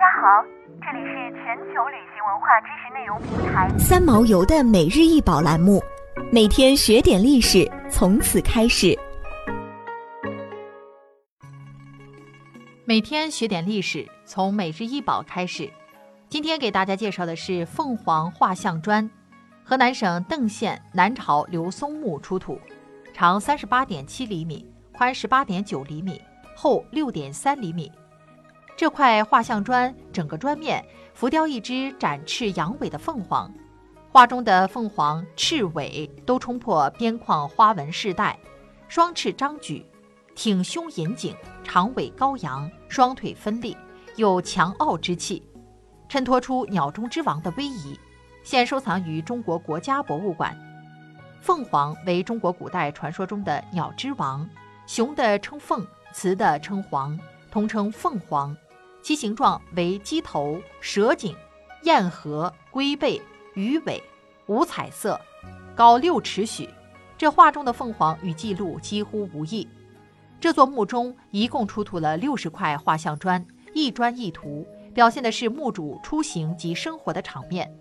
家好，这里是全球旅行文化知识内容平台三毛游的每日一宝栏目，每天学点历史，从此开始。每天学点历史，从每日一宝开始。今天给大家介绍的是凤凰画像砖，河南省邓县南朝刘松墓出土，长三十八点七厘米，宽十八点九厘米，厚六点三厘米。这块画像砖整个砖面浮雕一只展翅扬尾的凤凰，画中的凤凰翅尾都冲破边框花纹饰带，双翅张举，挺胸引颈，长尾高扬，双腿分立，有强傲之气。衬托出鸟中之王的威仪，现收藏于中国国家博物馆。凤凰为中国古代传说中的鸟之王，雄的称凤，雌的称凰，通称凤凰。其形状为鸡头、蛇颈、燕颌、龟背、鱼尾，无彩色，高六尺许。这画中的凤凰与记录几乎无异。这座墓中一共出土了六十块画像砖，一砖一图。表现的是墓主出行及生活的场面，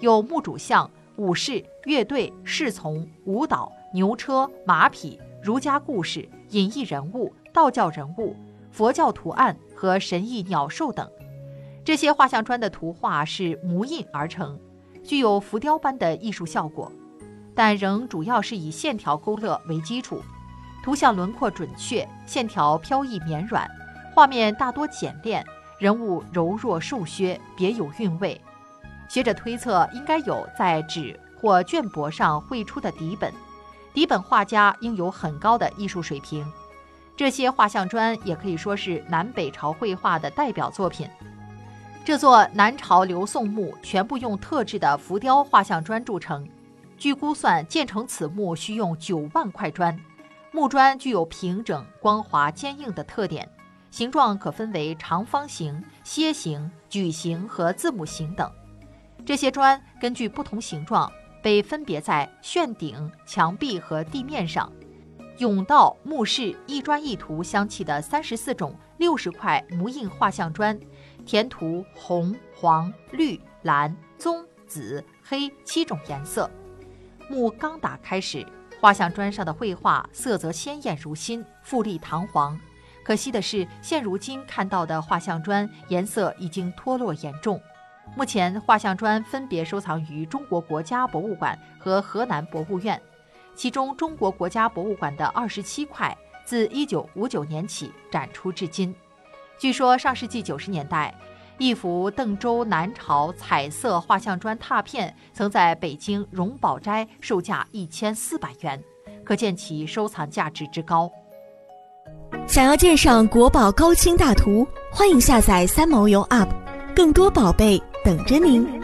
有墓主像、武士、乐队、侍从、舞蹈、牛车、马匹、儒家故事、隐逸人物、道教人物、佛教图案和神异鸟兽等。这些画像砖的图画是模印而成，具有浮雕般的艺术效果，但仍主要是以线条勾勒为基础，图像轮廓准确，线条飘逸绵软，画面大多简练。人物柔弱瘦削，别有韵味。学者推测，应该有在纸或绢帛上绘出的底本，底本画家应有很高的艺术水平。这些画像砖也可以说是南北朝绘画的代表作品。这座南朝刘宋墓全部用特制的浮雕画像砖铸成，据估算，建成此墓需用九万块砖。木砖具有平整、光滑、坚硬的特点。形状可分为长方形、楔形、矩形和字母形等。这些砖根据不同形状被分别在旋顶、墙壁和地面上，甬道、墓室一砖一图相砌的三十四种六十块模印画像砖，填涂红、黄、绿、蓝、棕、紫、黑七种颜色。墓刚打开时，画像砖上的绘画色泽鲜艳如新，富丽堂皇。可惜的是，现如今看到的画像砖颜色已经脱落严重。目前，画像砖分别收藏于中国国家博物馆和河南博物院。其中，中国国家博物馆的二十七块，自一九五九年起展出至今。据说，上世纪九十年代，一幅邓州南朝彩色画像砖拓片曾在北京荣宝斋售价一千四百元，可见其收藏价值之高。想要鉴赏国宝高清大图，欢迎下载三毛游 App，更多宝贝等着您。